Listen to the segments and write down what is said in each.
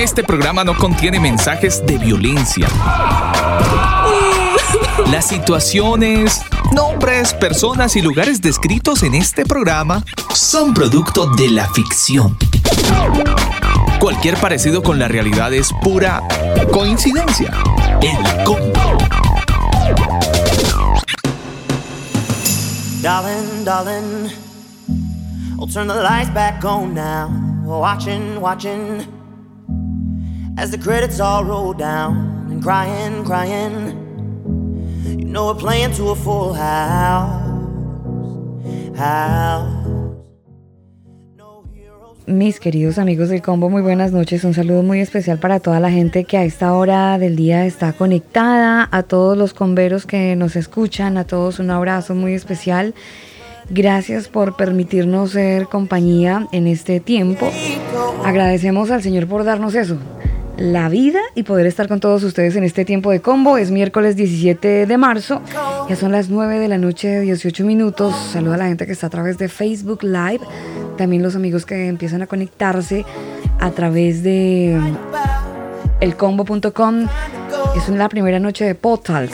Este programa no contiene mensajes de violencia. Las situaciones, nombres, personas y lugares descritos en este programa son producto de la ficción. Cualquier parecido con la realidad es pura coincidencia. El combo. Darling, darling, turn the lights back on now. Watching, watching, Mis queridos amigos del combo, muy buenas noches. Un saludo muy especial para toda la gente que a esta hora del día está conectada, a todos los comberos que nos escuchan, a todos un abrazo muy especial. Gracias por permitirnos ser compañía en este tiempo. Agradecemos al Señor por darnos eso, la vida y poder estar con todos ustedes en este tiempo de combo. Es miércoles 17 de marzo, ya son las 9 de la noche, de 18 minutos. Saludo a la gente que está a través de Facebook Live, también los amigos que empiezan a conectarse a través de elcombo.com. Es la primera noche de Podtalk.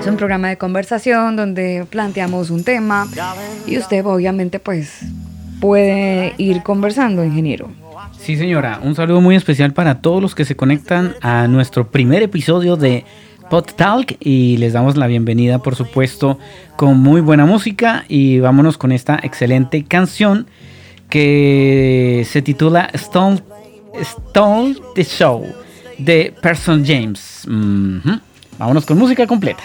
Es un programa de conversación donde planteamos un tema y usted obviamente pues puede ir conversando, ingeniero. Sí, señora. Un saludo muy especial para todos los que se conectan a nuestro primer episodio de Pod Talk y les damos la bienvenida, por supuesto, con muy buena música y vámonos con esta excelente canción que se titula Stone, Stone the Show de Person James. Vámonos con música completa.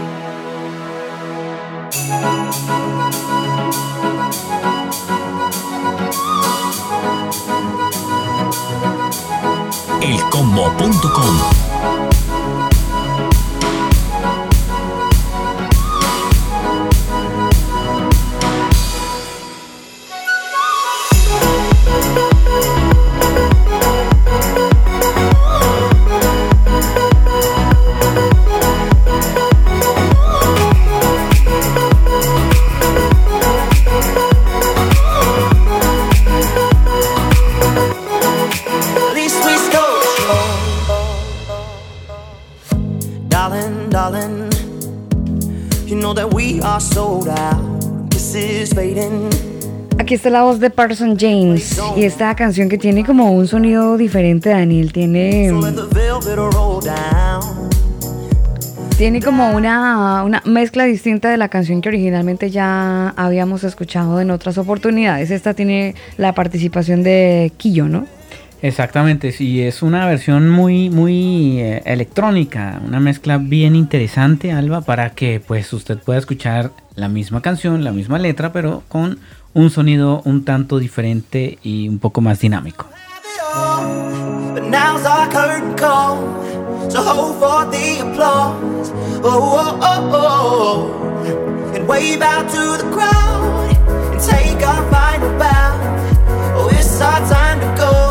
Elcombo.com Aquí está la voz de Parson James y esta canción que tiene como un sonido diferente, Daniel. Tiene, tiene como una, una mezcla distinta de la canción que originalmente ya habíamos escuchado en otras oportunidades. Esta tiene la participación de Quillo, ¿no? Exactamente, sí, es una versión muy, muy eh, electrónica, una mezcla bien interesante, Alba, para que pues usted pueda escuchar la misma canción, la misma letra, pero con un sonido un tanto diferente y un poco más dinámico. Our time to go.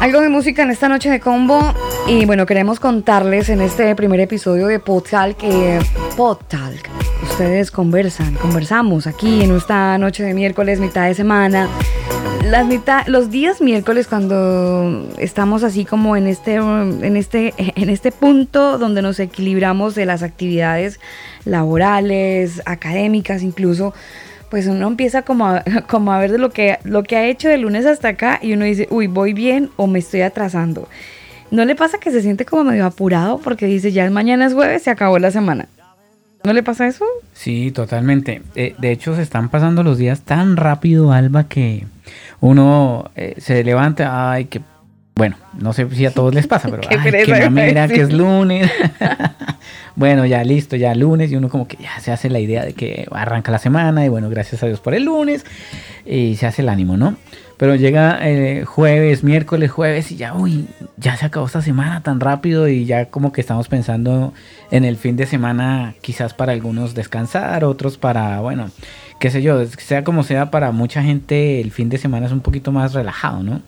Algo de música en esta noche de combo. Y bueno, queremos contarles en este primer episodio de Podtalk que Podtalk, ustedes conversan, conversamos aquí en esta noche de miércoles, mitad de semana. Las mitad, los días miércoles cuando estamos así como en este, en este, en este punto donde nos equilibramos de las actividades laborales, académicas incluso, pues uno empieza como a, como a ver de lo que, lo que ha hecho de lunes hasta acá y uno dice, uy, voy bien o me estoy atrasando. ¿No le pasa que se siente como medio apurado porque dice, ya mañana es jueves, se acabó la semana? ¿No le pasa eso? Sí, totalmente. Eh, de hecho, se están pasando los días tan rápido, Alba, que uno eh, se levanta, ay, que bueno, no sé si a todos les pasa, pero ay, que mira que es lunes. bueno, ya listo, ya lunes y uno como que ya se hace la idea de que arranca la semana y bueno, gracias a Dios por el lunes y se hace el ánimo, ¿no? Pero llega eh, jueves, miércoles, jueves y ya, uy, ya se acabó esta semana tan rápido y ya como que estamos pensando en el fin de semana, quizás para algunos descansar, otros para, bueno, qué sé yo, sea como sea, para mucha gente el fin de semana es un poquito más relajado, ¿no?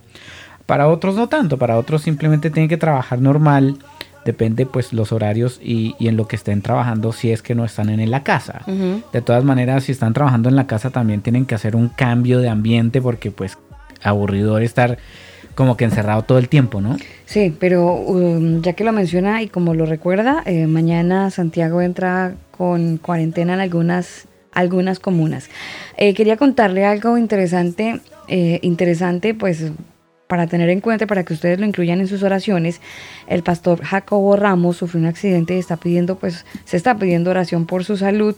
Para otros no tanto, para otros simplemente tienen que trabajar normal, depende pues los horarios y, en lo que estén trabajando si es que no están en la casa. De todas maneras, si están trabajando en la casa también tienen que hacer un cambio de ambiente porque pues aburridor estar como que encerrado todo el tiempo, ¿no? Sí, pero um, ya que lo menciona y como lo recuerda, eh, mañana Santiago entra con cuarentena en algunas, algunas comunas. Eh, quería contarle algo interesante, eh, interesante, pues para tener en cuenta, para que ustedes lo incluyan en sus oraciones, el pastor Jacobo Ramos sufrió un accidente y está pidiendo, pues, se está pidiendo oración por su salud.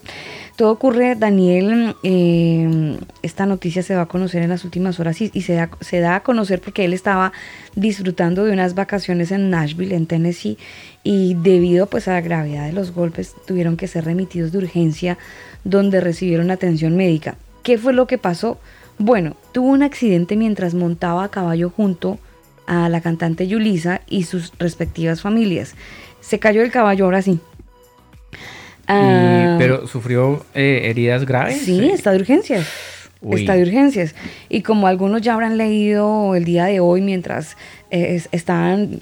Todo ocurre, Daniel, eh, esta noticia se va a conocer en las últimas horas y, se, da, se da a conocer porque él estaba disfrutando de unas vacaciones en Nashville, en Tennessee, y debido pues a la gravedad de los golpes tuvieron que ser remitidos de urgencia donde recibieron atención médica. ¿Qué fue lo que pasó? Bueno, tuvo un accidente mientras montaba a caballo junto a la cantante Yulisa y sus respectivas familias. Se cayó el caballo, ahora sí. Ah, ¿Pero sufrió eh, heridas graves? Sí, está de urgencias. Está de urgencias. Y como algunos ya habrán leído el día de hoy mientras eh, estaban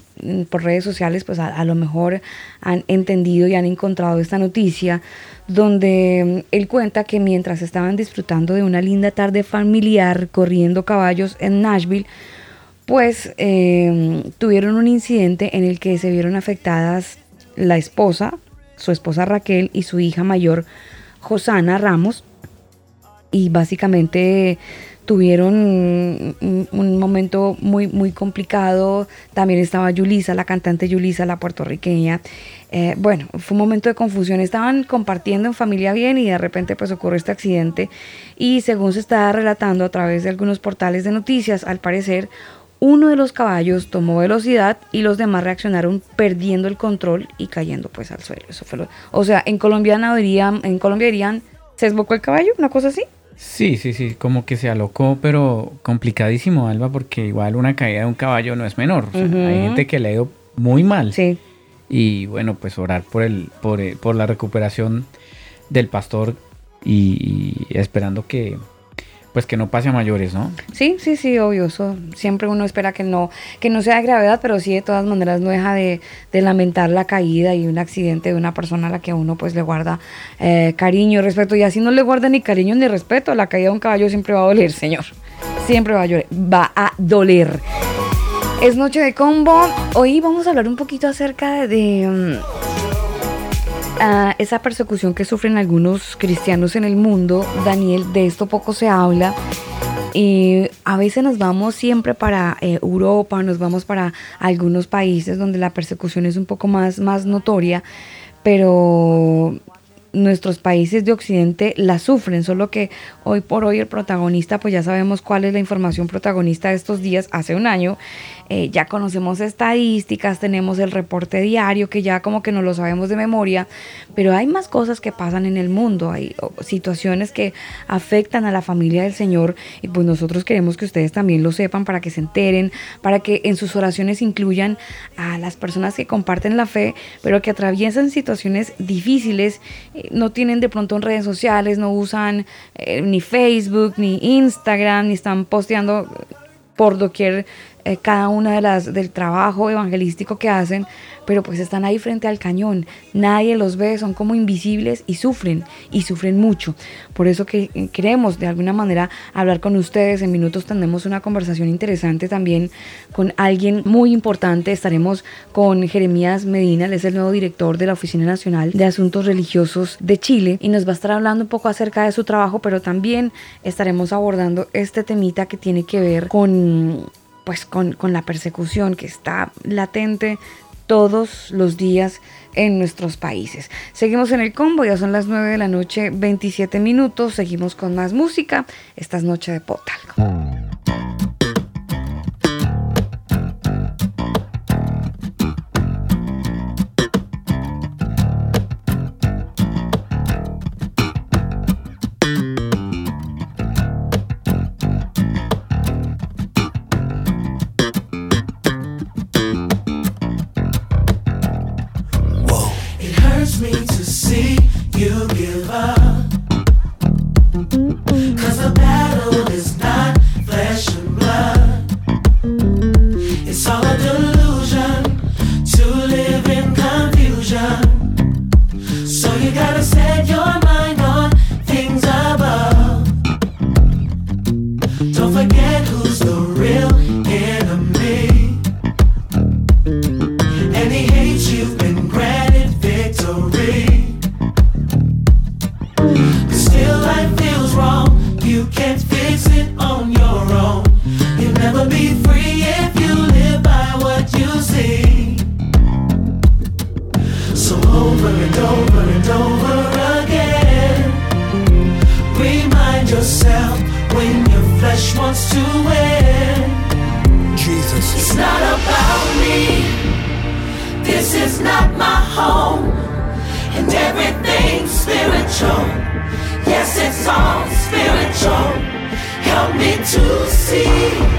por redes sociales, pues a, lo mejor han entendido y han encontrado esta noticia donde mm, él cuenta que mientras estaban disfrutando de una linda tarde familiar corriendo caballos en Nashville, pues em, tuvieron un incidente en el que se vieron afectadas la esposa, su esposa Raquel y su hija mayor, Josana Ramos, y básicamente tuvieron un, momento muy, muy complicado. También estaba Yulisa, la cantante Yulisa, la puertorriqueña. Eh, bueno, fue un momento de confusión. Estaban compartiendo en familia bien y de repente pues ocurrió este accidente. Y según se está relatando a través de algunos portales de noticias, al parecer uno de los caballos tomó velocidad y los demás reaccionaron perdiendo el control y cayendo pues al suelo. Eso fue o sea, en Colombia dirían, en Colombia dirían, ¿se desbocó el caballo? ¿Una cosa así? Sí, sí, sí, como que se alocó, pero complicadísimo, Alba, porque igual una caída de un caballo no es menor. Hay gente que le ha ido muy mal. Sí. Y bueno, pues orar por, el, por, eh, por la recuperación del pastor y esperando que, pues que no pase a mayores, ¿no? Sí, sí, sí, obvio. siempre uno espera que no, que no sea de gravedad, pero sí de todas maneras no deja de, lamentar la caída y un accidente de una persona a la que uno pues le guarda eh, cariño respeto. Y así no le guarda ni cariño ni respeto. La caída de un caballo siempre va a doler, señor. Siempre va a, va a doler. Es noche de combo. Hoy vamos a hablar un poquito acerca de mm, esa persecución que sufren algunos cristianos en el mundo, Daniel, de esto poco se habla. Y a veces nos vamos siempre para eh, Europa, nos vamos para algunos países donde la persecución es un poco más, más notoria, pero nuestros países de Occidente la sufren, solo que hoy por hoy el protagonista, pues ya sabemos cuál es la información protagonista de estos días, hace un año, eh, ya conocemos estadísticas, tenemos el reporte diario que ya como que no lo sabemos de memoria, pero hay más cosas que pasan en el mundo, hay situaciones que afectan a la familia del Señor y pues nosotros queremos que ustedes también lo sepan para que se enteren, para que en sus oraciones incluyan a las personas que comparten la fe, pero que atraviesan situaciones difíciles, eh, no tienen de pronto en redes sociales, no usan eh, ni Facebook, ni Instagram, ni están posteando por doquier eh, cada una de las del trabajo evangelístico que hacen, pero pues están ahí frente al cañón, nadie los ve, son como invisibles y sufren, y sufren mucho. Por eso que eh, queremos de alguna manera hablar con ustedes, en minutos tendremos una conversación interesante también con alguien muy importante, estaremos con Jeremías Medina, él es el nuevo director de la Oficina Nacional de Asuntos Religiosos de Chile, y nos va a estar hablando un poco acerca de su trabajo, pero también estaremos abordando este temita que tiene que ver con pues con, con, la persecución que está latente todos los días en nuestros países. Seguimos en el combo, ya son las 9 de la noche, 27 minutos, seguimos con más música. Esta es Noche de Potal. to see.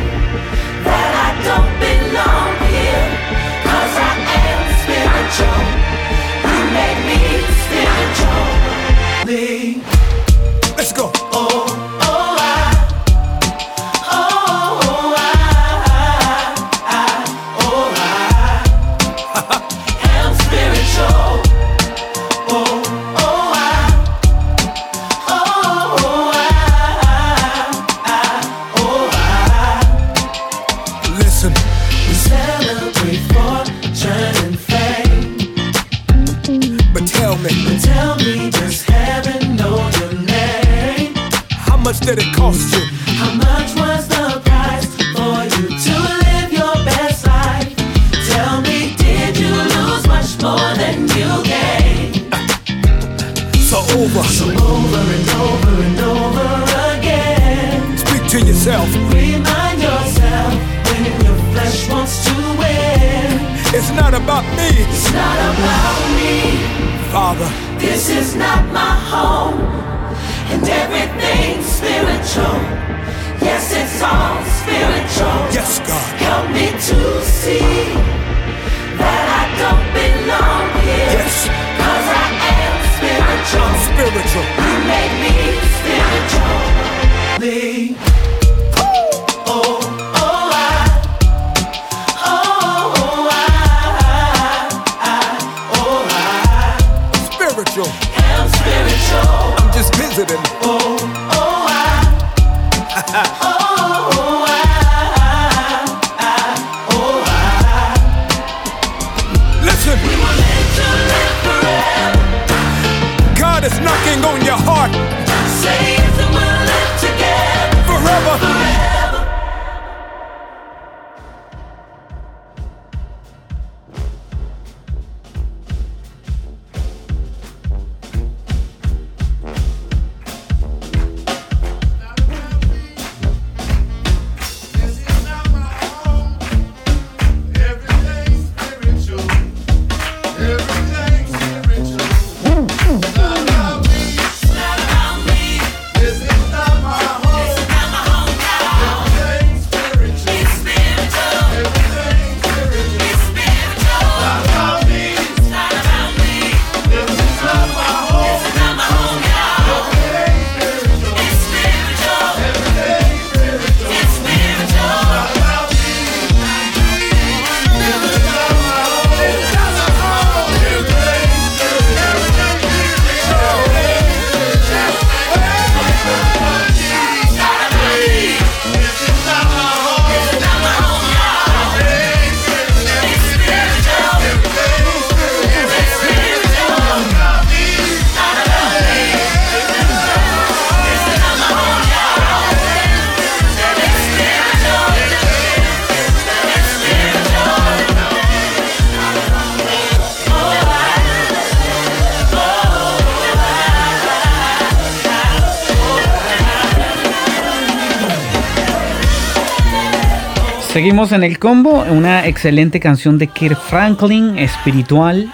Seguimos en el combo, una excelente canción de Kirk Franklin, espiritual.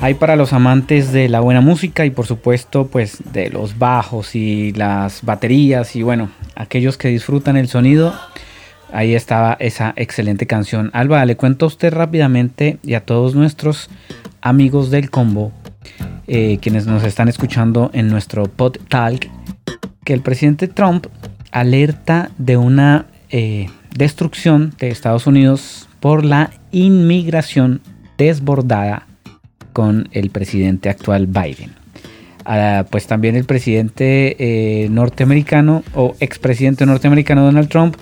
Hay para los amantes de la buena música y por supuesto pues de los bajos y las baterías y bueno, aquellos que disfrutan el sonido. Ahí estaba esa excelente canción. Alba, le cuento a usted rápidamente y a todos nuestros amigos del combo, eh, quienes nos están escuchando en nuestro pod talk, que el presidente Trump alerta de una eh, destrucción de Estados Unidos por la inmigración desbordada con el presidente actual Biden. Ah, pues también el presidente eh, norteamericano o expresidente norteamericano Donald Trump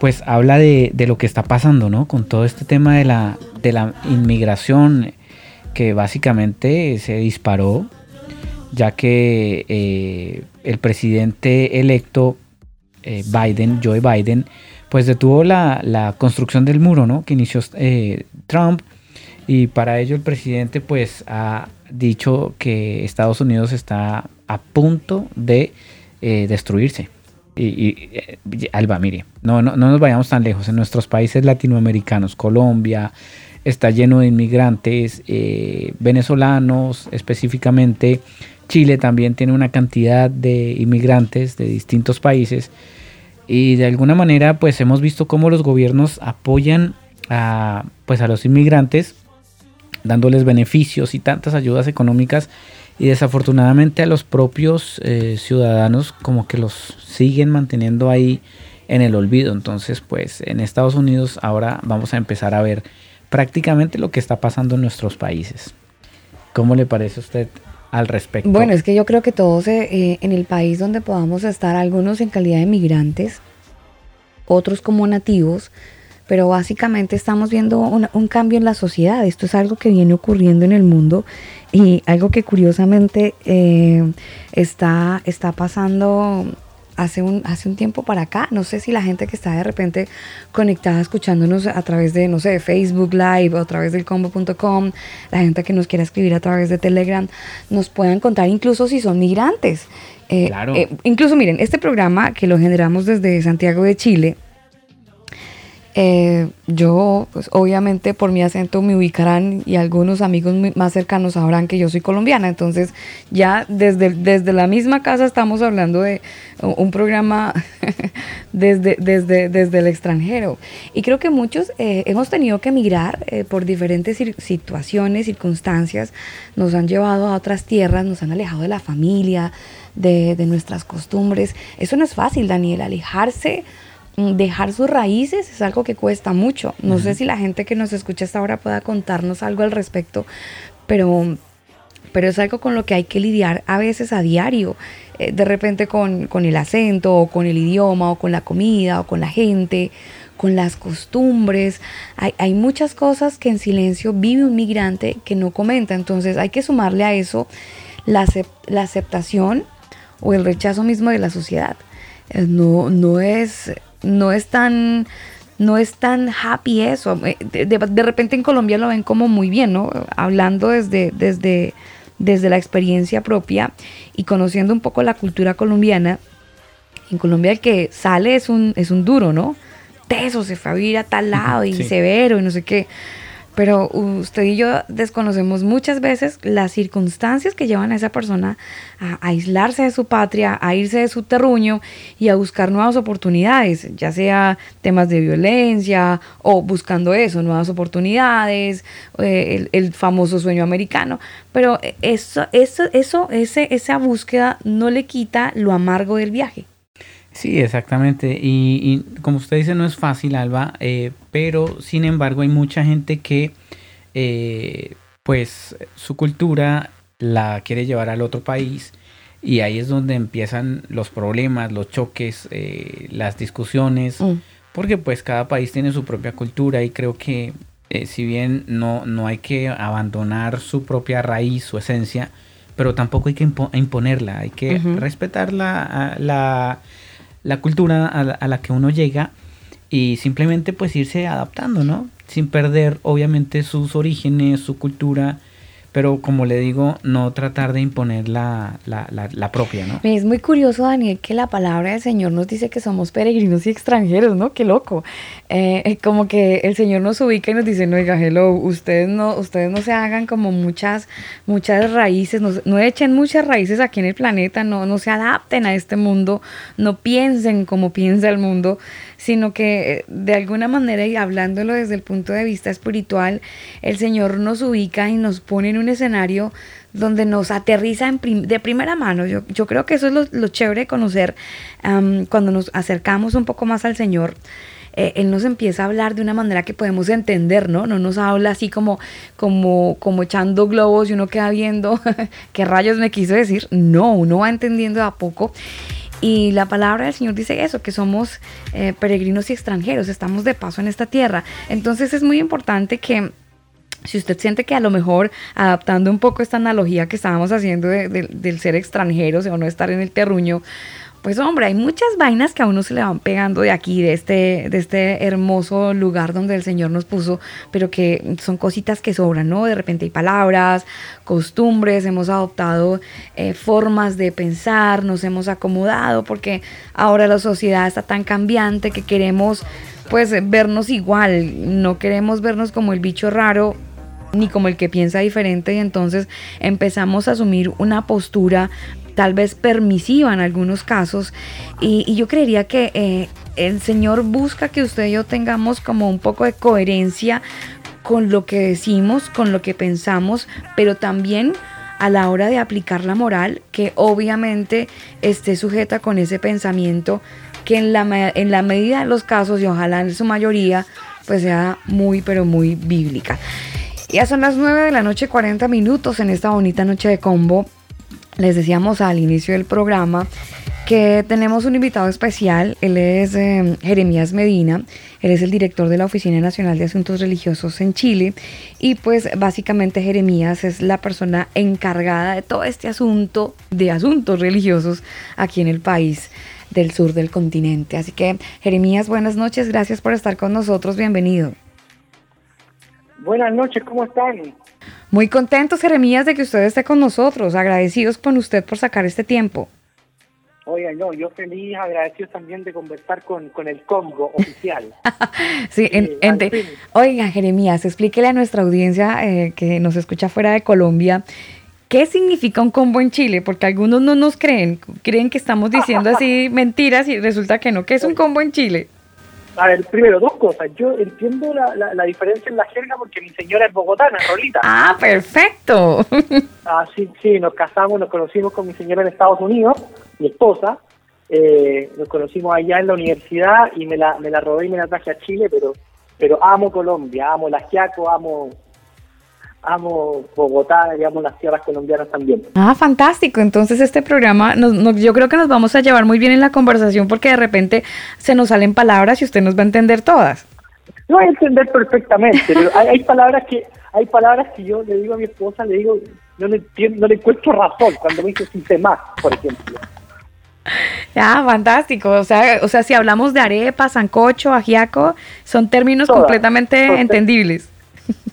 pues habla de, lo que está pasando, ¿no? Con todo este tema de la, de la inmigración que básicamente se disparó, ya que eh, el presidente electo eh, Biden, Joe Biden, pues detuvo la, construcción del muro, ¿no? Que inició eh, Trump. Y para ello el presidente pues ha dicho que Estados Unidos está a punto de eh, destruirse. Y, eh, Alba, mire, no, no, no nos vayamos tan lejos. En nuestros países latinoamericanos, Colombia, está lleno de inmigrantes venezolanos específicamente. Chile también tiene una cantidad de inmigrantes de distintos países y de alguna manera pues hemos visto cómo los gobiernos apoyan a, pues a los inmigrantes dándoles beneficios y tantas ayudas económicas y desafortunadamente a los propios eh, ciudadanos como que los siguen manteniendo ahí en el olvido. Entonces pues en Estados Unidos ahora vamos a empezar a ver prácticamente lo que está pasando en nuestros países. ¿Cómo le parece a usted Bueno, es que yo creo que todos eh, en el país donde podamos estar, algunos en calidad de migrantes, otros como nativos, pero básicamente estamos viendo un cambio en la sociedad. Esto es algo que viene ocurriendo en el mundo y algo que curiosamente eh, está, está pasando hace un, hace un tiempo para acá. No sé si la gente que está de repente conectada escuchándonos a través de, no sé, Facebook Live o a través del combo.com, la gente que nos quiera escribir a través de Telegram, nos puedan contar incluso si son migrantes. Eh, claro. Eh, incluso miren, este programa que lo generamos desde Santiago de Chile, eh, yo, pues obviamente por mi acento me ubicarán y algunos amigos más cercanos sabrán que yo soy colombiana. Entonces ya desde, desde la misma casa estamos hablando de un programa desde, desde, desde el extranjero. Y creo que muchos eh, hemos tenido que emigrar eh, por diferentes situaciones, circunstancias. Nos han llevado a otras tierras, nos han alejado de la familia, de, de nuestras costumbres. Eso no es fácil, Daniel, alejarse dejar sus raíces es algo que cuesta mucho. No sé si la gente que nos escucha hasta ahora pueda contarnos algo al respecto, pero, pero es algo con lo que hay que lidiar a veces a diario. Eh, de repente con, el acento, o con el idioma, o con la comida, o con la gente, con las costumbres. Hay, hay muchas cosas que en silencio vive un migrante que no comenta. Entonces hay que sumarle a eso la, la aceptación o el rechazo mismo de la sociedad. Eh, no, no es no es tan no es tan happy eso. Eh, de, repente en Colombia lo ven como muy bien, ¿no? Hablando desde, desde, desde la experiencia propia y conociendo un poco la cultura colombiana. En Colombia el que sale es un, es un duro, ¿no? Teso, se fue a vivir a tal lado y severo y no sé qué. Pero usted y yo desconocemos muchas veces las circunstancias que llevan a esa persona a, aislarse de su patria, a irse de su terruño y a buscar nuevas oportunidades, ya sea temas de violencia o buscando eso, nuevas oportunidades, eh, el, famoso sueño americano. Pero eso, eso, eso, ese, esa búsqueda no le quita lo amargo del viaje. Sí, exactamente. Y, como usted dice, no es fácil, Alba, eh, pero sin embargo hay mucha gente que, eh, pues, su cultura la quiere llevar al otro país y ahí es donde empiezan los problemas, los choques, eh, las discusiones, mm. porque pues cada país tiene su propia cultura y creo que si bien no, no hay que abandonar su propia raíz, su esencia, pero tampoco hay que imponerla, hay que respetar la, la la cultura a la, que uno llega y simplemente pues irse adaptando, ¿no? Sin perder obviamente sus orígenes, su cultura, pero como le digo, no tratar de imponer la, la, la, propia, ¿no? Es muy curioso, Daniel, que la palabra del Señor nos dice que somos peregrinos y extranjeros, ¿no? Qué loco. Eh, como que el Señor nos ubica y nos dice, no, oiga, hello, ustedes no, ustedes no se hagan como muchas, muchas raíces, no, no echen muchas raíces aquí en el planeta, no, no se adapten a este mundo, no piensen como piensa el mundo, sino que eh, de alguna manera, y hablándolo desde el punto de vista espiritual, el Señor nos ubica y nos pone en un escenario donde nos aterriza de primera mano. Yo, yo, creo que eso es lo, chévere de conocer cuando nos acercamos un poco más al Señor. Eh, él nos empieza a hablar de una manera que podemos entender, ¿no? No nos habla así como, como, como echando globos y uno queda viendo qué rayos me quiso decir. No, uno va entendiendo a poco. Y la palabra del Señor dice eso, que somos eh, peregrinos y extranjeros, estamos de paso en esta tierra. Entonces es muy importante que si usted siente que a lo mejor adaptando un poco esta analogía que estábamos haciendo del ser extranjeros o no estar en el terruño, pues hombre, hay muchas vainas que a uno se le van pegando de aquí, de este, de este hermoso lugar donde el Señor nos puso, pero que son cositas que sobran, ¿no? De repente hay palabras, costumbres, hemos adoptado eh, formas de pensar, nos hemos acomodado, porque ahora la sociedad está tan cambiante que queremos pues vernos igual, no queremos vernos como el bicho raro ni como el que piensa diferente y entonces empezamos a asumir una postura tal vez permisiva en algunos casos y, yo creería que eh, el Señor busca que usted y yo tengamos como un poco de coherencia con lo que decimos, con lo que pensamos, pero también a la hora de aplicar la moral, que obviamente esté sujeta con ese pensamiento que en la, en la medida de los casos y ojalá en su mayoría, pues sea muy, pero muy bíblica. Ya son las 9 de la noche, 40 minutos en esta bonita noche de combo. Les decíamos al inicio del programa que tenemos un invitado especial. Él es eh, Jeremías Medina. Él es el director de la Oficina Nacional de Asuntos Religiosos en Chile. Y pues básicamente Jeremías es la persona encargada de todo este asunto de asuntos religiosos aquí en el país del sur del continente. Así que Jeremías, buenas noches. Gracias por estar con nosotros. Bienvenido. Buenas noches, ¿cómo están? Muy contentos, Jeremías, de que usted esté con nosotros. Agradecidos con usted por sacar este tiempo. Oiga, no, yo feliz, agradecido también de conversar con, el Congo oficial. sí, oiga, Jeremías, explíquele a nuestra audiencia eh, que nos escucha fuera de Colombia, ¿qué significa un combo en Chile? Porque algunos no nos creen, creen que estamos diciendo así mentiras y resulta que no. ¿Qué es un combo en Chile? A ver, primero, dos cosas. Yo entiendo la, la, diferencia en la jerga porque mi señora es bogotana, Rolita. Ah, perfecto. Ah, sí, sí, nos casamos, nos conocimos con mi señora en Estados Unidos, mi esposa. Eh, nos conocimos allá en la universidad y me la, me la robé y me la traje a Chile, pero pero amo Colombia, amo la Giaco, amo amo Bogotá, digamos, las tierras colombianas también. Ah, fantástico. Entonces este programa, yo creo que nos vamos a llevar muy bien en la conversación porque de repente se nos salen palabras y usted nos va a entender todas. No, hay entender perfectamente, pero hay, palabras que hay palabras que yo le digo a mi esposa, le digo, no le, no le encuentro razón cuando me dice sin más, por ejemplo. Ah, fantástico. O sea, o sea, si hablamos de arepa, sancocho, ajiaco, son términos completamente entendibles.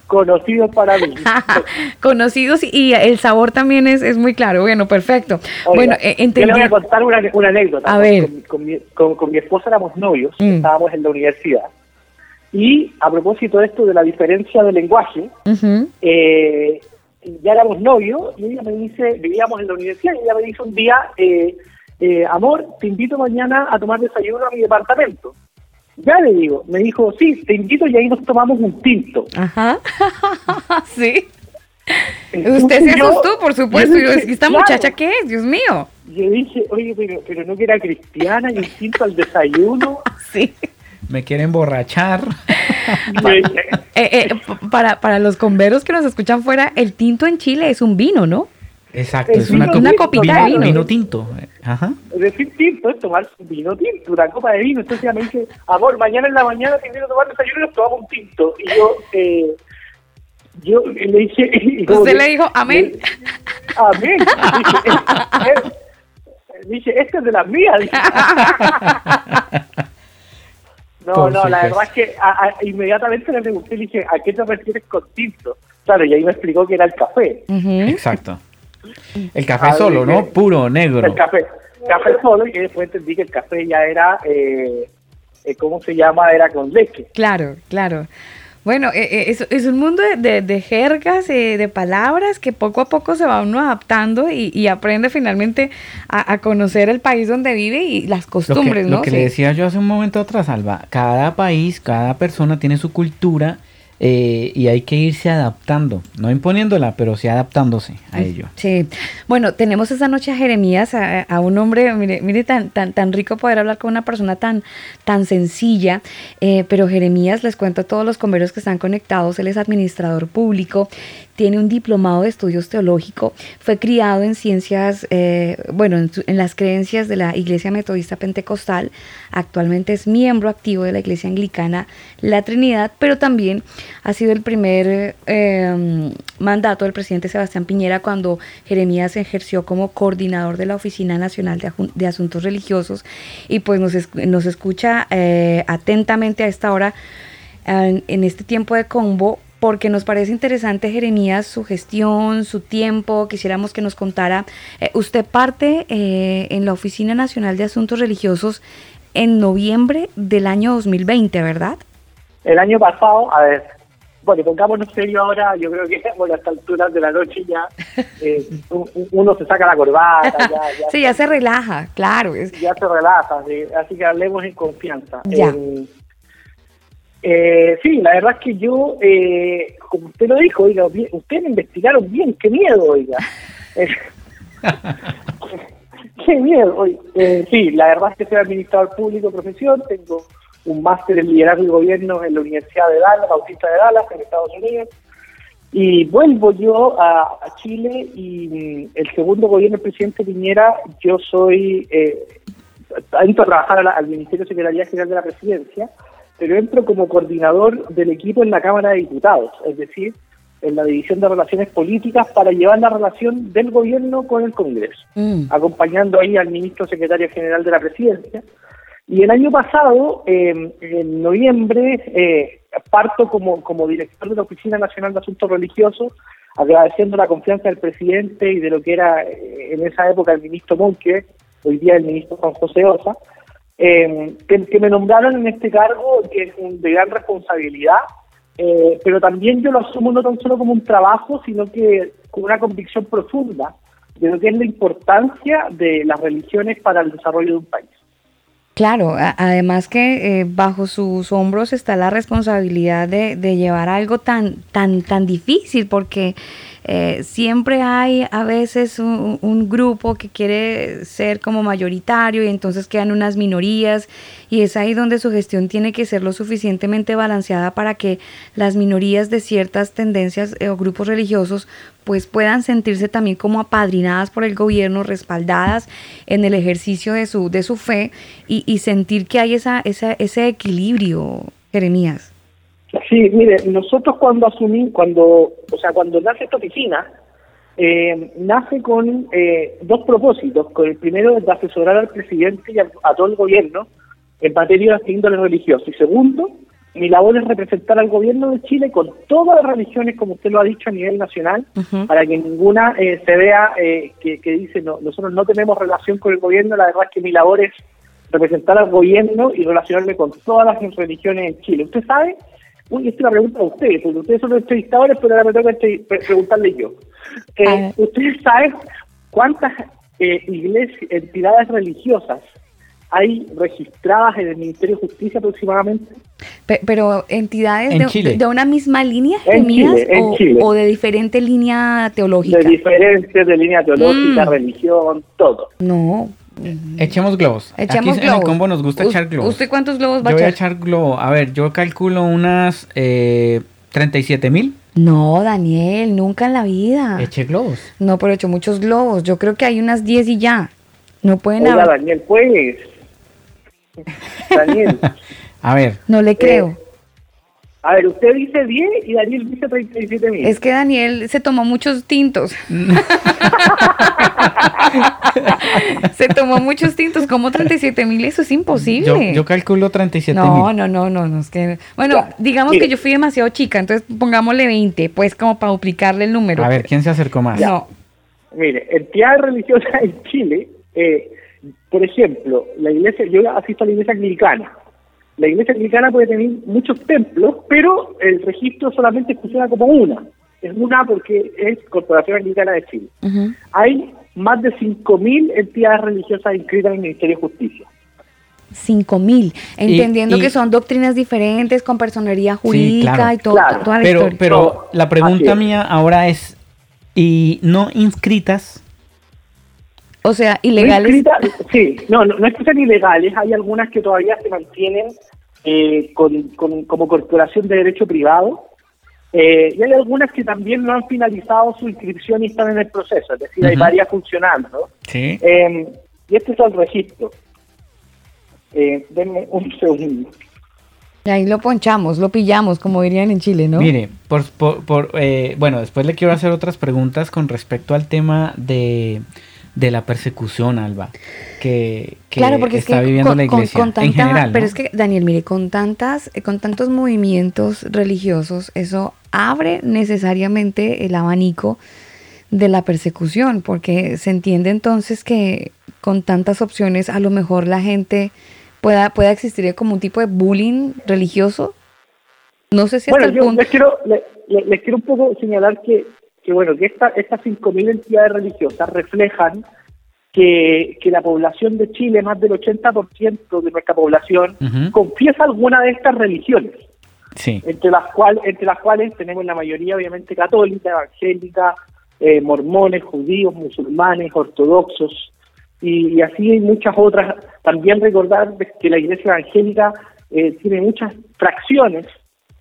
Conocidos para mí. Conocidos y el sabor también es, es muy claro. Bueno, perfecto. bueno, entendí. Yo le voy a contar una, una anécdota. A ver. Con, mi, con, mi, esposa éramos novios, mm. estábamos en la universidad. Y a propósito de esto de la diferencia de lenguaje, eh, ya éramos novios y ella me dice, vivíamos en la universidad y ella me dice un día, eh, eh, amor, te invito mañana a tomar desayuno a mi departamento. Ya le digo, me dijo, sí, te invito y ahí nos tomamos un tinto. Ajá, sí. Usted se asustó, por supuesto. ¿Esta muchacha qué es? Dios mío. Yo dije, oye, pero, pero no que era cristiana y un tinto al desayuno. Sí. Me quieren borrachar. Eh, eh, para, para los converos que nos escuchan fuera, el tinto en Chile es un vino, ¿no? Exacto, es, una, copita de vino. Vino tinto. Ajá. Es decir, tinto es tomar vino tinto, una copa de vino. Entonces ella me dice, amor, mañana en la mañana te invito a tomar desayuno y nos tomamos un tinto. Y yo, eh, yo le dije... Usted le dijo, amén. amén. Dice, esta es de la mía. No, no, la verdad es que inmediatamente le pregunté y le dije, ¿a qué te refieres con tinto? Claro, y ahí me explicó que era el café. Exacto. El café solo, ¿no? Puro, negro. El café, café solo, y después entendí que el café ya era, eh, eh, ¿cómo se llama? Era con leche. Claro, claro. Bueno, eh, es, es, un mundo de, de, jergas, de palabras que poco a poco se va uno adaptando y, aprende finalmente a, conocer el país donde vive y las costumbres, ¿no? Lo que le decía yo hace un momento atrás, Alba, cada país, cada persona tiene su cultura eh, y hay que irse adaptando, no imponiéndola, pero sí adaptándose a ello. Sí, bueno, tenemos esta noche a Jeremías, a, un hombre, mire, mire tan, tan, tan rico poder hablar con una persona tan, tan sencilla, eh, pero Jeremías, les cuento a todos los converos que están conectados, él es administrador público, tiene un diplomado de estudios teológicos, fue criado en ciencias, eh, bueno, en, las creencias de la Iglesia Metodista Pentecostal, actualmente es miembro activo de la Iglesia Anglicana La Trinidad, pero también ha sido el primer em, mandato del presidente Sebastián Piñera cuando Jeremías ejerció como coordinador de la Oficina Nacional de, Asuntos Religiosos y pues nos, nos escucha eh, atentamente a esta hora en este tiempo de combo porque nos parece interesante, Jeremías, su gestión, su tiempo. Quisiéramos que nos contara. Eh, usted parte eh, en la Oficina Nacional de Asuntos Religiosos en noviembre del año 2020, ¿verdad? El año pasado, a ver, bueno, pongámonos serio ahora, yo creo que a las alturas de la noche ya eh, uno se saca la corbata. Ya, ya sí, ya se relaja, claro. Ya se relaja, así que hablemos en confianza. Ya. Eh, sí, la verdad es que yo, eh, como usted lo dijo, oiga, ustedes investigaron bien, qué miedo, oiga. qué miedo, oiga. Eh, sí, la verdad es que soy administrador público de profesión, tengo un máster en liderazgo y gobierno en la Universidad de Dallas, Bautista de Dallas, en Estados Unidos, y vuelvo yo a, Chile y mm, el segundo gobierno del presidente Piñera, yo soy, eh, entro a trabajar al Ministerio de Secretaría General de la Presidencia, pero entro como coordinador del equipo en la Cámara de Diputados, es decir, en la División de Relaciones Políticas para llevar la relación del gobierno con el Congreso, mm. acompañando ahí al ministro secretario general de la Presidencia. Y el año pasado, em, en noviembre, eh, parto como, como director de la Oficina Nacional de Asuntos Religiosos, agradeciendo la confianza del presidente y de lo que era eh, en esa época el ministro Monque, hoy día el ministro Juan José Osa, eh, que, me nombraron en este cargo, que es de gran responsabilidad, eh, pero también yo lo asumo no tan solo como un trabajo, sino que con una convicción profunda de lo que es la importancia de las religiones para el desarrollo de un país. Claro, además que eh, bajo sus hombros está la responsabilidad de, de llevar algo tan, tan, tan difícil, porque eh, siempre hay a veces un, grupo que quiere ser como mayoritario y entonces quedan unas minorías y es ahí donde su gestión tiene que ser lo suficientemente balanceada para que las minorías de ciertas tendencias eh, o grupos religiosos pues puedan sentirse también como apadrinadas por el gobierno, respaldadas en el ejercicio de su, de su fe y, y sentir que hay esa, esa, ese equilibrio, Jeremías. Sí, mire, nosotros cuando asumimos, cuando, o sea, cuando nace esta oficina, eh, nace con eh, dos propósitos. Con el primero es de asesorar al presidente y a, todo el gobierno en materia de índole religioso. Y segundo, mi labor es representar al gobierno de Chile con todas las religiones, como usted lo ha dicho a nivel nacional, para que ninguna eh, se vea que, que, dice, no, nosotros no tenemos relación con el gobierno, la verdad es que mi labor es representar al gobierno y relacionarme con todas las religiones en Chile. Usted sabe Uy, esta es una pregunta a ustedes, porque ustedes son los entrevistadores, pero ahora me toca preguntarle yo. Eh, ¿Ustedes saben cuántas eh, iglesias, entidades religiosas hay registradas en el Ministerio de Justicia aproximadamente? pero entidades de, una misma línea en Chile, o, o, de diferente línea teológica. De diferentes de línea teológica, mm. religión, todo. No, Echemos globos. Echemos Aquí en el combo nos gusta echar globos. ¿Usted cuántos globos va a echar? Yo voy a echar globo. A ver, yo calculo unas eh, 37 mil. No, Daniel, nunca en la vida. Eche globos. No, pero he hecho muchos globos. Yo creo que hay unas 10 y ya. No pueden Hola, Daniel, pues. Daniel. a ver. No le creo. Eh, a ver, usted dice 10 y Daniel dice 37 mil. Es que Daniel se tomó muchos tintos. Se tomó muchos tintos, como 37 mil, eso es imposible. Yo, yo calculo 37 mil. No, no, no, no, no, es que, bueno, digamos que yo fui demasiado chica, entonces pongámosle 20, pues como para duplicarle el número. A ver, ¿quién se acercó más? No. Mire, entidades religiosas en Chile, eh, por ejemplo, la iglesia, yo asisto a la iglesia anglicana. La iglesia anglicana puede tener muchos templos, pero el registro solamente funciona como una. Es una porque es Corporación Anglicana de Chile. Hay más de 5.000 entidades religiosas inscritas en el Ministerio de Justicia. 5.000, entendiendo que son doctrinas diferentes, con personería jurídica y todo, toda la pero, historia. Pero la pregunta mía ahora es, ¿y no inscritas? O sea, ilegales. sí, no, no, es que sean ilegales, hay algunas que todavía se mantienen eh, con, como corporación de derecho privado, eh, y hay algunas que también no han finalizado su inscripción y están en el proceso, es decir, hay varias funcionando. Sí. Eh, y este es el registro. Eh, denme un segundo. Y ahí lo ponchamos, lo pillamos, como dirían en Chile, ¿no? Mire, por, por, eh, bueno, después le quiero hacer otras preguntas con respecto al tema de, de la persecución, Alba, que, claro, porque está es que viviendo con, la iglesia con, tanta, en general. Pero es que, Daniel, mire, con, tantas, eh, con tantos movimientos religiosos, eso abre necesariamente el abanico de la persecución, porque se entiende entonces que con tantas opciones a lo mejor la gente pueda, pueda existir como un tipo de bullying religioso. No sé si bueno, hasta el yo punto... les quiero, les, les quiero un poco señalar que, que bueno, que esta, estas 5.000 entidades religiosas reflejan que, que, la población de Chile, más del 80% de nuestra población, uh -huh. confiesa alguna de estas religiones. Sí. Entre las cuales, entre las cuales tenemos la mayoría obviamente católica, evangélica, eh, mormones, judíos, musulmanes, ortodoxos, y, y, así hay muchas otras. También recordar que la iglesia evangélica eh, tiene muchas fracciones,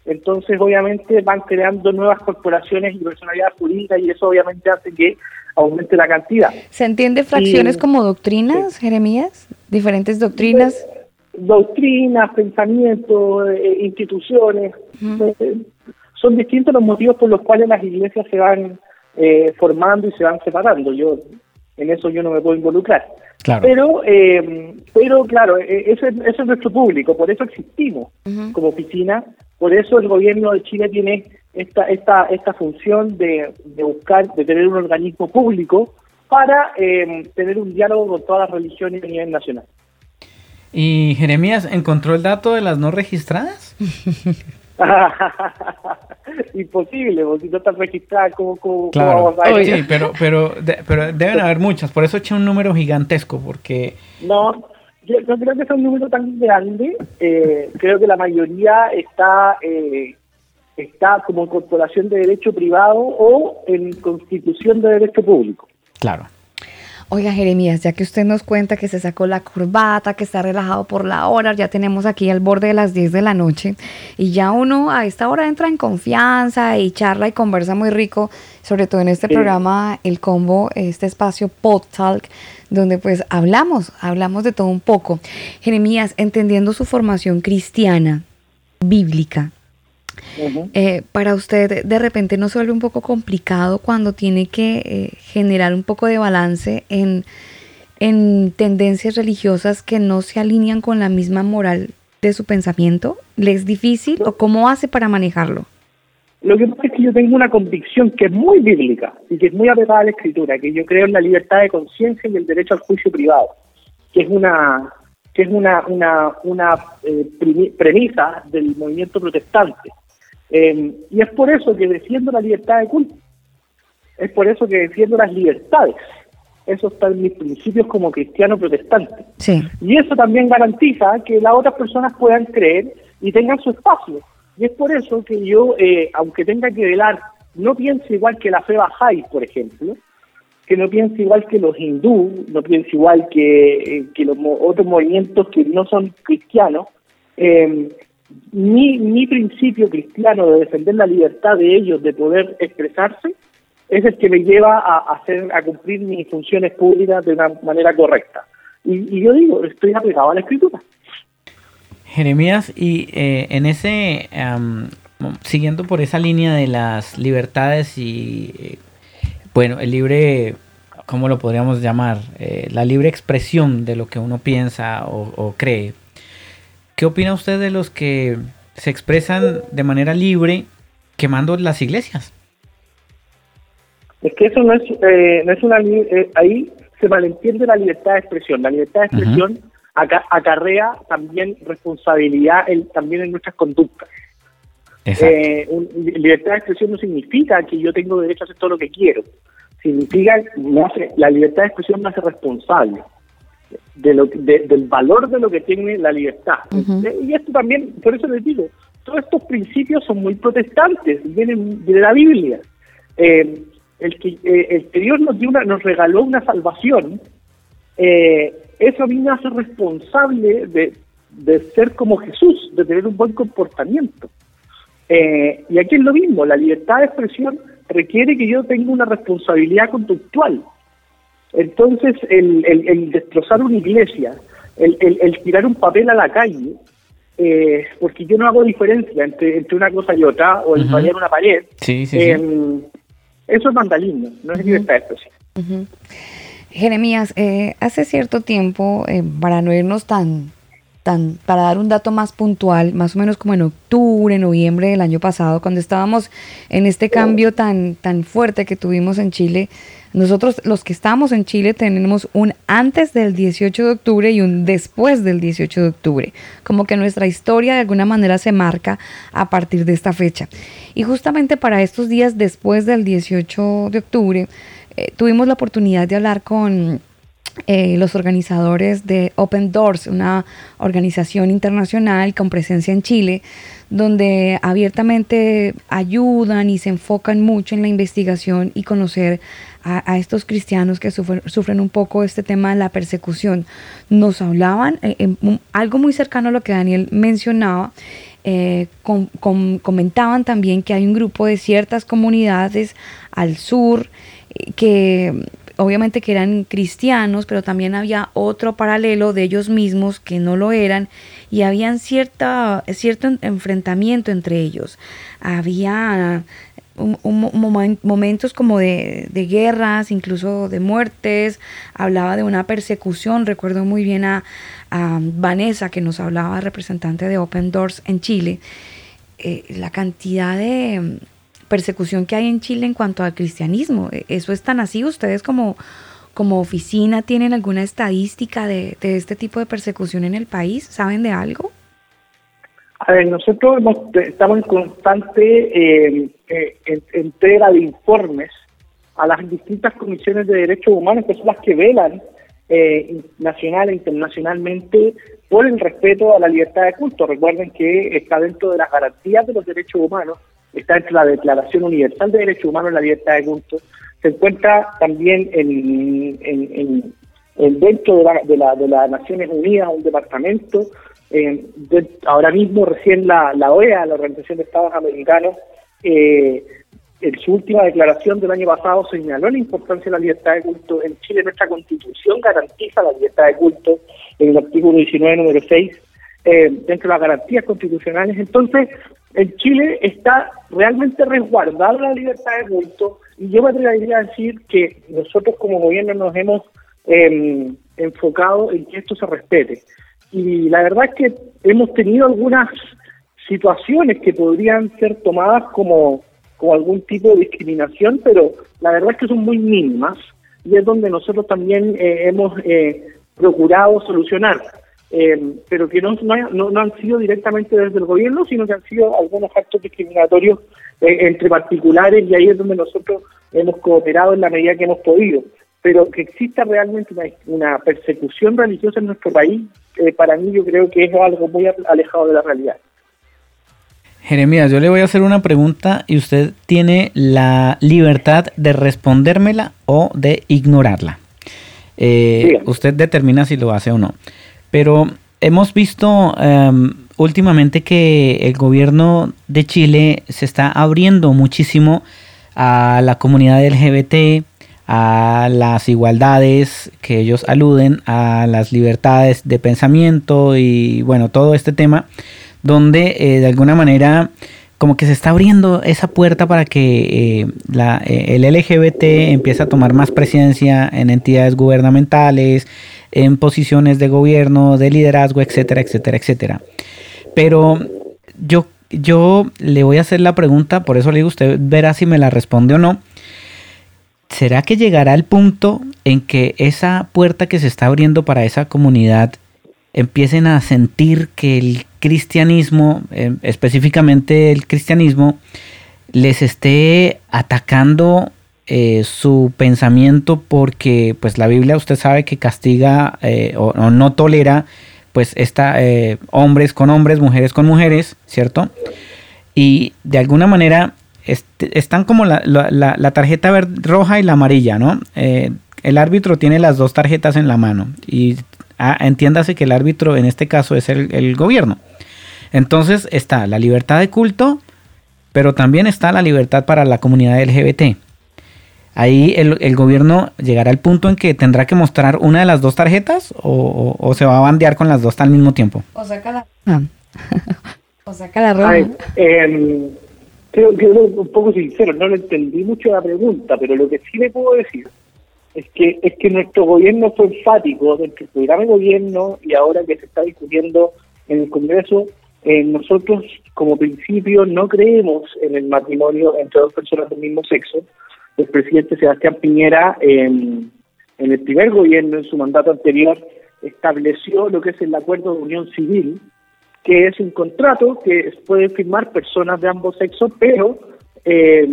entonces obviamente van creando nuevas corporaciones y personalidades jurídicas y eso obviamente hace que aumente la cantidad. ¿Se entiende fracciones y, como doctrinas, sí. Jeremías? ¿Diferentes doctrinas? Doctrinas, pensamientos, eh, instituciones. Uh -huh. eh, son distintos los motivos por los cuales las iglesias se van eh, formando y se van separando. Yo en eso yo no me puedo involucrar. Claro. Pero, eh, pero claro, ese, ese, es nuestro público, por eso existimos uh -huh. como oficina, por eso el gobierno de Chile tiene esta esta esta función de, de buscar, de tener un organismo público para eh, tener un diálogo con todas las religiones a nivel nacional. ¿Y Jeremías encontró el dato de las no registradas? Imposible, porque si no están registradas, ¿cómo, cómo, claro. cómo vamos a Oye, sí, pero, pero, de, pero deben haber muchas, por eso eché un número gigantesco, porque... No, yo no creo que sea un número tan grande, eh, creo que la mayoría está eh, está como corporación de derecho privado o en constitución de derecho público. Claro. Oiga, Jeremías, ya que usted nos cuenta que se sacó la corbata, que está relajado por la hora, ya tenemos aquí al borde de las 10 de la noche y ya uno a esta hora entra en confianza y charla y conversa muy rico, sobre todo en este sí. programa El Combo, este espacio Pod Talk, donde pues hablamos, hablamos de todo un poco. Jeremías, entendiendo su formación cristiana, bíblica, Uh -huh. eh, para usted de repente no se vuelve un poco complicado cuando tiene que eh, generar un poco de balance en, en tendencias religiosas que no se alinean con la misma moral de su pensamiento? ¿Le es difícil o cómo hace para manejarlo? Lo que pasa es que yo tengo una convicción que es muy bíblica y que es muy apegada a la escritura, que yo creo en la libertad de conciencia y el derecho al juicio privado, que es una que es una una, una eh, premisa del movimiento protestante. Eh, y es por eso que defiendo la libertad de culto. Es por eso que defiendo las libertades. Eso está en mis principios como cristiano protestante. Sí. Y eso también garantiza que las otras personas puedan creer y tengan su espacio. Y es por eso que yo, eh, aunque tenga que velar, no pienso igual que la fe Bahá'í, por ejemplo, que no pienso igual que los hindú, no pienso igual que, eh, que los otros movimientos que no son cristianos, eh, mi, mi principio cristiano de defender la libertad de ellos de poder expresarse es el que me lleva a, hacer, a cumplir mis funciones públicas de una manera correcta. Y, y yo digo, estoy apegado a la escritura. Jeremías, y eh, en ese, um, siguiendo por esa línea de las libertades y, eh, bueno, el libre ¿cómo lo podríamos llamar? Eh, la libre expresión de lo que uno piensa o, cree. ¿Qué opina usted de los que se expresan de manera libre quemando las iglesias? Es que eso no es, eh, no es una... Eh, ahí se malentiende la libertad de expresión. La libertad de expresión acarrea también responsabilidad también en nuestras conductas. Eh, libertad de expresión no significa que yo tengo derecho a hacer todo lo que quiero. Significa, la libertad de expresión me hace responsable de lo, del valor de lo que tiene la libertad. Y esto también, por eso les digo, todos estos principios son muy protestantes, vienen de la Biblia. Eh, el, que, eh, el que Dios nos, dio una, nos regaló una salvación, eh, eso a mí me hace responsable de, de ser como Jesús, de tener un buen comportamiento. Eh, y aquí es lo mismo, la libertad de expresión requiere que yo tenga una responsabilidad conductual. Entonces, el, el, destrozar una iglesia, el, el, tirar un papel a la calle, eh, porque yo no hago diferencia entre, entre una cosa y otra, o el uh una pared, em, eso es vandalismo, no es libertad de expresión. Jeremías, eh, hace cierto tiempo, para no irnos tan para dar un dato más puntual, más o menos como en octubre, noviembre del año pasado, cuando estábamos en este cambio tan, tan fuerte que tuvimos en Chile, nosotros los que estamos en Chile tenemos un antes del 18 de octubre y un después del 18 de octubre. Como que nuestra historia de alguna manera se marca a partir de esta fecha. Y justamente para estos días después del 18 de octubre, eh, tuvimos la oportunidad de hablar con eh, los organizadores de Open Doors, una organización internacional con presencia en Chile, donde abiertamente ayudan y se enfocan mucho en la investigación y conocer a, estos cristianos que sufren, un poco este tema de la persecución. Nos hablaban eh, algo muy cercano a lo que Daniel mencionaba. Eh, comentaban también que hay un grupo de ciertas comunidades al sur que obviamente que eran cristianos, pero también había otro paralelo de ellos mismos que no lo eran y habían cierta, cierto enfrentamiento entre ellos. Había momentos como de, guerras, incluso de muertes, hablaba de una persecución, recuerdo muy bien a, Vanessa que nos hablaba, representante de Open Doors en Chile, eh, la cantidad de, persecución que hay en Chile en cuanto al cristianismo. E, ¿Eso es tan así? ¿Ustedes como, como oficina tienen alguna estadística de, este tipo de persecución en el país? ¿Saben de algo? A ver, nosotros estamos en constante eh, eh, entrega de informes a las distintas comisiones de derechos humanos, que son las que velan eh, nacional e internacionalmente por el respeto a la libertad de culto. Recuerden que está dentro de las garantías de los derechos humanos está entre la Declaración Universal de Derechos Humanos y la Libertad de Culto, se encuentra también en, en, dentro de, la, de, la, de, las Naciones Unidas un departamento. Ahora mismo recién la, la OEA, la Organización de Estados Americanos, eh, en su última declaración del año pasado señaló la importancia de la libertad de culto. En Chile nuestra constitución garantiza la libertad de culto en el artículo 19, número 6, eh, dentro de las garantías constitucionales. Entonces, en Chile está realmente resguardada la libertad de culto y yo me atrevería a decir que nosotros como gobierno nos hemos em, enfocado en que esto se respete. Y la verdad es que hemos tenido algunas situaciones que podrían ser tomadas como, algún tipo de discriminación, pero la verdad es que son muy mínimas y es donde nosotros también eh, hemos eh, procurado solucionar. Eh, pero que no, no, no, han sido directamente desde el gobierno, sino que han sido algunos actos discriminatorios eh, entre particulares y ahí es donde nosotros hemos cooperado en la medida que hemos podido. Pero que exista realmente una, persecución religiosa en nuestro país, eh, para mí yo creo que es algo muy alejado de la realidad. Jeremías, yo le voy a hacer una pregunta y usted tiene la libertad de respondérmela o de ignorarla. usted determina si lo hace o no. Pero hemos visto em, últimamente que el gobierno de Chile se está abriendo muchísimo a la comunidad LGBT, a las igualdades que ellos aluden, a las libertades de pensamiento y bueno, todo este tema, donde eh, de alguna manera como que se está abriendo esa puerta para que eh, eh, el LGBT empiece a tomar más presencia en entidades gubernamentales, en posiciones de gobierno, de liderazgo, etcétera, etcétera, etcétera. Pero yo, yo le voy a hacer la pregunta, por eso le digo, usted verá si me la responde o no. ¿Será que llegará el punto en que esa puerta que se está abriendo para esa comunidad empiecen a sentir que el cristianismo, eh, específicamente el cristianismo, les esté atacando eh, su pensamiento porque pues la Biblia usted sabe que castiga eh, o, no tolera pues esta hombres con hombres, mujeres con mujeres, ¿cierto? Y de alguna manera están como la, la, tarjeta roja y la amarilla, ¿no? Eh, el árbitro tiene las dos tarjetas en la mano y ah, entiéndase que el árbitro en este caso es el, gobierno. Entonces está la libertad de culto, pero también está la libertad para la comunidad LGBT. Ahí el, gobierno llegará al punto en que tendrá que mostrar una de las dos tarjetas o, se va a bandear con las dos al mismo tiempo. O saca la, ah. o saca la roja. Em, creo que un poco sincero, no lo entendí mucho la pregunta, pero lo que sí le puedo decir es que es que nuestro gobierno fue enfático dentro del programa de gobierno y ahora que se está discutiendo en el Congreso, eh, nosotros como principio no creemos en el matrimonio entre dos personas del mismo sexo. El presidente Sebastián Piñera en el primer gobierno, en su mandato anterior, estableció lo que es el acuerdo de unión civil, que es un contrato que pueden firmar personas de ambos sexos, pero eh,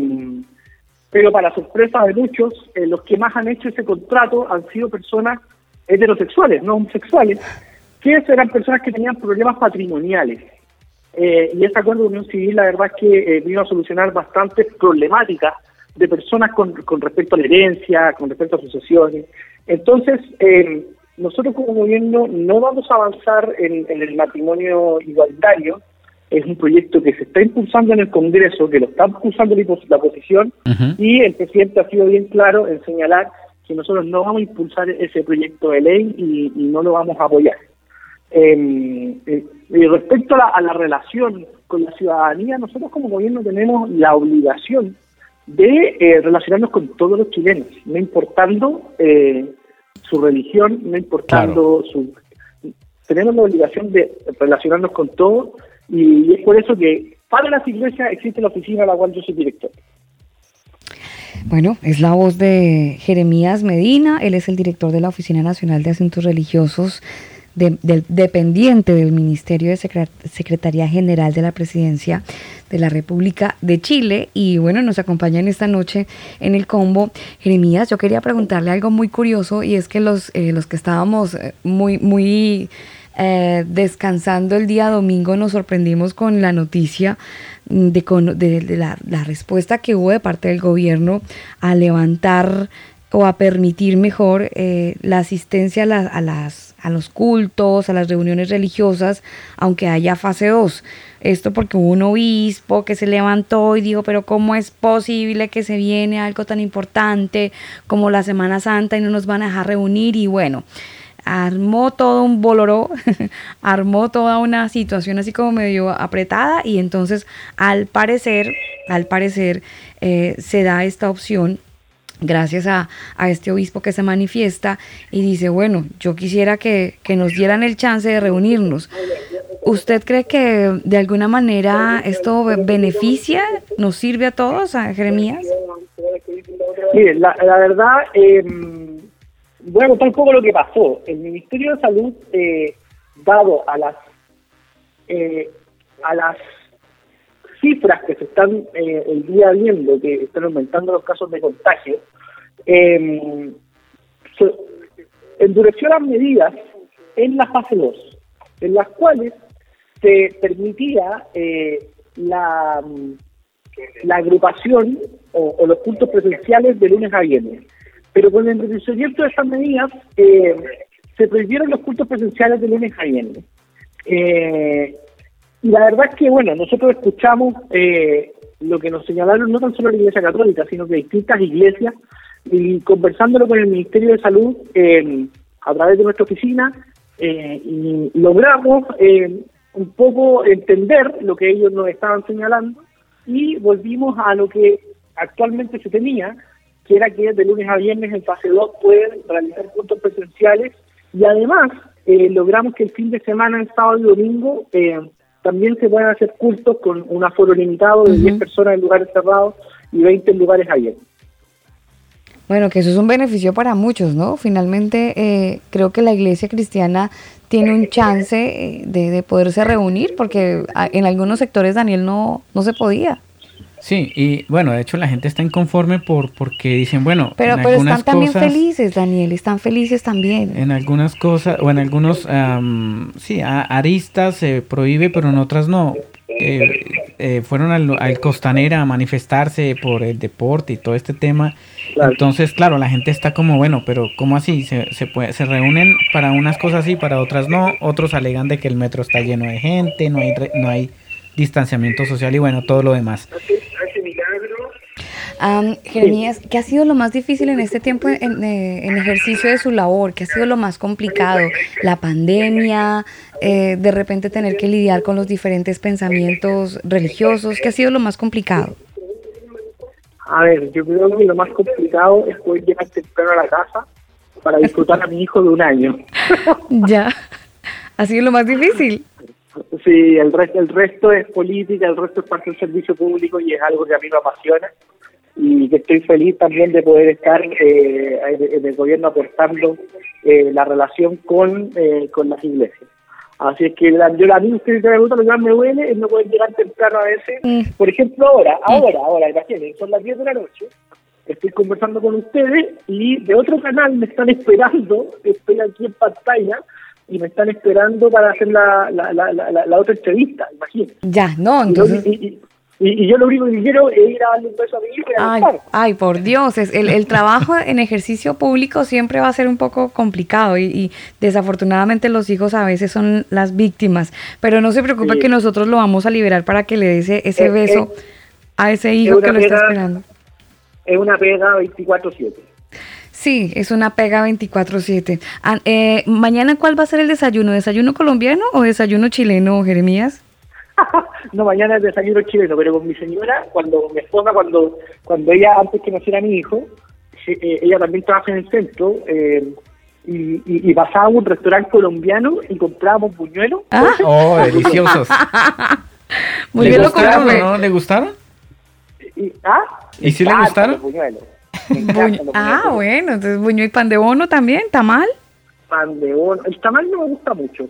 pero para sorpresa de muchos, eh, los que más han hecho ese contrato han sido personas heterosexuales, no homosexuales, que eran personas que tenían problemas patrimoniales. Eh, y este acuerdo de unión civil, la verdad es que vino a solucionar bastantes problemáticas de personas con, con respecto a la herencia, con respecto a sucesiones. Entonces, eh, nosotros como gobierno no vamos a avanzar en, el matrimonio igualitario. Es un proyecto que se está impulsando en el Congreso, que lo está impulsando la oposición, y el presidente ha sido bien claro en señalar que nosotros no vamos a impulsar ese proyecto de ley y, no lo vamos a apoyar. Em, eh, y respecto a la, relación con la ciudadanía, nosotros como gobierno tenemos la obligación de eh, relacionarnos con todos los chilenos, no importando eh, su religión, no importando su... Tenemos la obligación de relacionarnos con todo y es por eso que para las iglesias existe la oficina a la cual yo soy director. Bueno, es la voz de Jeremías Medina, él es el director de la Oficina Nacional de Asuntos Religiosos del dependiente del Ministerio de Secretaría General de la Presidencia de la República de Chile. Y bueno, nos acompañan esta noche en el combo. Jeremías, yo quería preguntarle algo muy curioso y es que los, eh, los que estábamos eh, muy, muy eh, descansando el día domingo nos sorprendimos con la noticia de, de, la, la respuesta que hubo de parte del gobierno a levantar o a permitir mejor eh, la asistencia a, las, a los cultos, a las reuniones religiosas, aunque haya fase 2. Esto porque hubo un obispo que se levantó y dijo, pero ¿cómo es posible que se viene algo tan importante como la Semana Santa y no nos van a dejar reunir? Y bueno, armó todo un boloró, armó toda una situación así como medio apretada y entonces al parecer, al parecer eh, se da esta opción gracias a, este obispo que se manifiesta y dice, bueno, yo quisiera que, nos dieran el chance de reunirnos. ¿Usted cree que de alguna manera esto beneficia, nos sirve a todos, a Jeremías? Mire, la, verdad, eh, voy a un poco lo que pasó. El Ministerio de Salud, eh, dado a las eh, a las cifras que se están eh, el día viendo, que están aumentando los casos de contagio, eh, endureció las medidas en la fase 2, en las cuales se permitía eh, la, la agrupación o, los puntos presenciales de lunes a viernes. Pero con el endurecimiento de estas medidas eh, se prohibieron los cultos presenciales de lunes a viernes. Eh, y la verdad es que, bueno, nosotros escuchamos eh, lo que nos señalaron no tan solo la Iglesia Católica, sino que distintas iglesias, y conversándolo con el Ministerio de Salud eh, a través de nuestra oficina, eh, logramos un poco entender lo que ellos nos estaban señalando, y volvimos a lo que actualmente se tenía, que era que de lunes a viernes en fase 2 pueden realizar puntos presenciales y además eh, logramos que el fin de semana, en sábado y domingo, eh, también se puedan hacer cultos con un aforo limitado de 10 personas en lugares cerrados y 20 en lugares abiertos. Bueno, que eso es un beneficio para muchos, ¿no? Finalmente, eh, creo que la iglesia cristiana tiene un chance eh, de, de, poderse reunir, porque en algunos sectores, Daniel, no, no se podía. Sí, y bueno, de hecho la gente está inconforme por porque dicen, bueno, pero, pero están también felices, Daniel, están felices también. En algunas cosas, o en algunos, sí, aristas se prohíbe, pero en otras no. Eh, eh, fueron al, Costanera a manifestarse por el deporte y todo este tema. Entonces, claro, la gente está como, bueno, pero ¿cómo así? Se, se, puede, se reúnen para unas cosas sí, para otras no. Otros alegan de que el metro está lleno de gente, no hay, no hay distanciamiento social y bueno, todo lo demás. Um, Jeremías, ¿qué ha sido lo más difícil en este tiempo en, eh, ejercicio de su labor? ¿Qué ha sido lo más complicado? ¿La pandemia? Eh, ¿De repente tener que lidiar con los diferentes pensamientos religiosos? ¿Qué ha sido lo más complicado? A ver, yo creo que lo más complicado es poder llegar temprano a la casa para disfrutar a mi hijo de un año. ya, ha sido lo más difícil. Sí, el resto, el resto es política, el resto es parte del servicio público y es algo que a mí me apasiona y que estoy feliz también de poder estar eh, en el gobierno aportando eh, la relación con, eh, con las iglesias. Así es que la, yo la misma que me gusta, lo que más me duele es no poder llegar temprano a veces. Mm. Por ejemplo, ahora, mm. ahora, ahora, imagínense, son las 10 de la noche, estoy conversando con ustedes y de otro canal me están esperando, estoy aquí en pantalla, y me están esperando para hacer la, la, la, la, otra entrevista, imagínense. Ya, no, entonces... Y, yo lo único que quiero es ir a darle un beso a mi hijo y ay, ay, por Dios, es, el, el trabajo en ejercicio público siempre va a ser un poco complicado y, desafortunadamente los hijos a veces son las víctimas. Pero no se preocupe que nosotros lo vamos a liberar para que le dé ese, ese beso a ese hijo que lo está esperando. Es una pega 24-7. Sí, es una pega 24-7. Ah, eh, mañana, ¿cuál va a ser el desayuno? ¿Desayuno colombiano o desayuno chileno, Jeremías? no, mañana es desayuno chileno, pero con mi señora, cuando mi esposa, cuando cuando ella, antes que naciera mi hijo, eh, ella también trabaja en el centro, eh, y, y, pasábamos a un restaurante colombiano y comprábamos buñuelos. Ah. Oh, deliciosos. Muy ¿Le gustaron no? ¿Le gustaron? ¿Y, ¿Ah? ¿Y si le gustaron? ah, bueno, entonces buñuelo y pan de bono también, ¿tamal? Pan de bono. El tamal no me gusta mucho.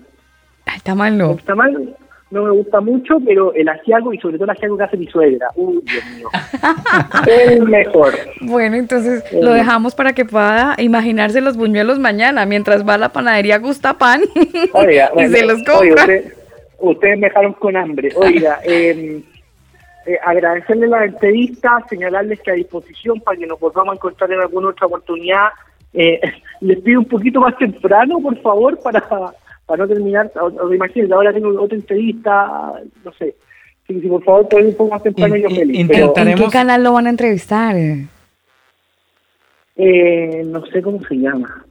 El tamal no. El tamal no me gusta mucho, pero el asiago y sobre todo el asiago que hace mi suegra. Uy, Dios mío. el mejor. Bueno, entonces lo dejamos para que pueda imaginarse los buñuelos mañana, mientras va a la panadería Gusta Pan Oiga, y se los compra. ustedes me dejaron con hambre. Oiga, eh, eh, agradecerle la entrevista, señalarles que a disposición para que nos volvamos a encontrar en alguna otra oportunidad. Eh, les pido un poquito más temprano, por favor, para para no terminar, o, o imagínate, ahora tengo otra entrevista, no sé. Si, por favor pueden un poco más temprano, yo feliz. ¿En qué canal lo van a entrevistar? Eh, no sé cómo se llama.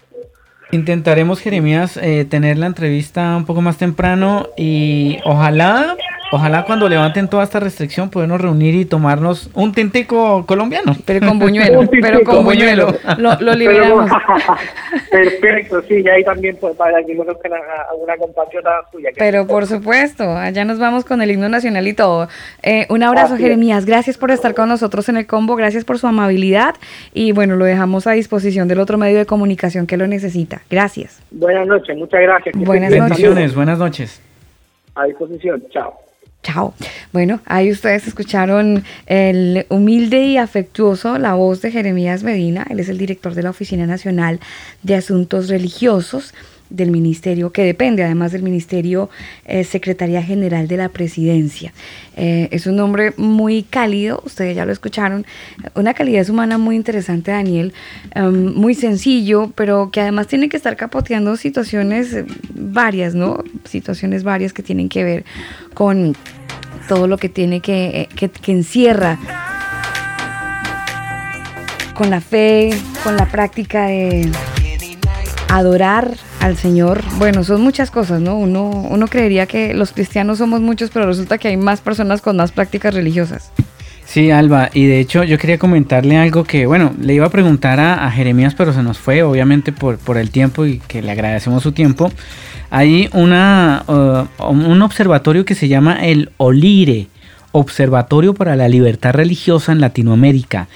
Intentaremos, Jeremías, eh, tener la entrevista un poco más temprano y ojalá Ojalá cuando levanten toda esta restricción podamos reunir y tomarnos un tintico colombiano. Pero con buñuelo, pero con buñuelo. Lo, liberamos. Perfecto, sí, y ahí también pues, para que conozcan a, una compatriota suya. Pero por supuesto, allá nos vamos con el himno nacional y todo. Eh, un abrazo, Jeremías. Gracias por estar con nosotros en el combo, gracias por su amabilidad y bueno, lo dejamos a disposición del otro medio de comunicación que lo necesita. Gracias. Buenas noches, muchas gracias. Buenas noches. Buenas noches. A disposición, chao. Chao. Bueno, ahí ustedes escucharon el humilde y afectuoso, la voz de Jeremías Medina. Él es el director de la Oficina Nacional de Asuntos Religiosos del Ministerio, que depende además del Ministerio eh, Secretaría General de la Presidencia. Eh, es un hombre muy cálido, ustedes ya lo escucharon, una calidad humana muy interesante, Daniel, em, muy sencillo, pero que además tiene que estar capoteando situaciones varias, ¿no? Situaciones varias que tienen que ver con todo lo que tiene que, eh, que, que encierra con la fe, con la práctica de adorar al Señor, bueno, son muchas cosas, ¿no? Uno, uno creería que los cristianos somos muchos, pero resulta que hay más personas con más prácticas religiosas. Sí, Alba, y de hecho yo quería comentarle algo que, bueno, le iba a preguntar a, Jeremías, pero se nos fue, obviamente, por, por, el tiempo y que le agradecemos su tiempo. Hay una, uh, un observatorio que se llama el OLIRE, Observatorio para la Libertad Religiosa en Latinoamérica.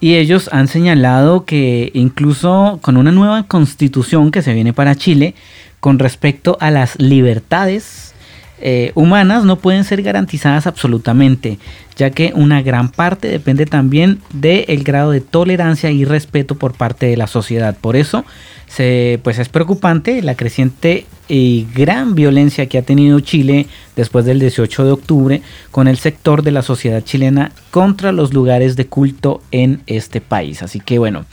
Y ellos han señalado que incluso con una nueva constitución que se viene para Chile, con respecto a las libertades eh, humanas no pueden ser garantizadas absolutamente, ya que una gran parte depende también del grado de tolerancia y respeto por parte de la sociedad. Por eso, se, pues es preocupante la creciente y gran violencia que ha tenido Chile después del 18 de octubre con el sector de la sociedad chilena contra los lugares de culto en este país. Así que bueno,